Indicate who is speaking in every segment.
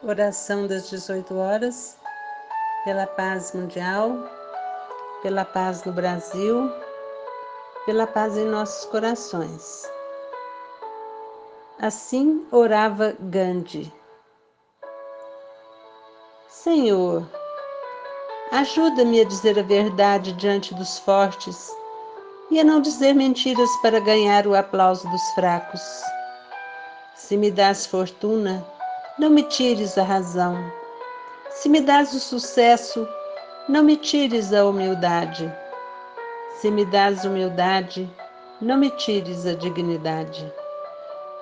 Speaker 1: Oração das 18 horas, pela paz mundial, pela paz no Brasil, pela paz em nossos corações. Assim orava Gandhi. Senhor, ajuda-me a dizer a verdade diante dos fortes e a não dizer mentiras para ganhar o aplauso dos fracos. Se me das fortuna, não me tires a razão. Se me das o sucesso, não me tires a humildade. Se me das humildade, não me tires a dignidade.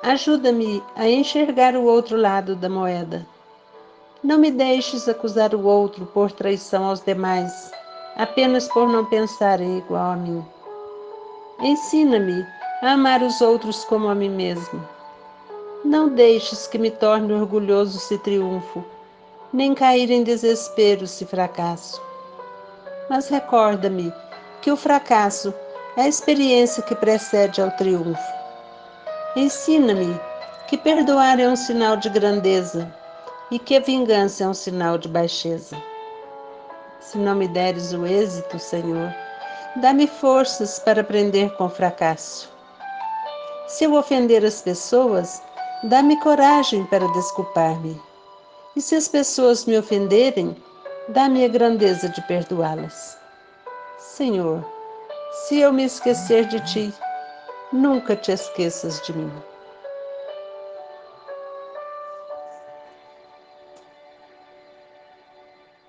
Speaker 1: Ajuda-me a enxergar o outro lado da moeda. Não me deixes acusar o outro por traição aos demais, apenas por não pensarem igual a mim. Ensina-me a amar os outros como a mim mesmo não deixes que me torne orgulhoso se triunfo, nem cair em desespero se fracasso. Mas recorda-me que o fracasso é a experiência que precede ao triunfo. Ensina-me que perdoar é um sinal de grandeza e que a vingança é um sinal de baixeza. Se não me deres o êxito, Senhor, dá-me forças para aprender com o fracasso. Se eu ofender as pessoas, Dá-me coragem para desculpar-me. E se as pessoas me ofenderem, dá-me a grandeza de perdoá-las. Senhor, se eu me esquecer de ti, nunca te esqueças de mim.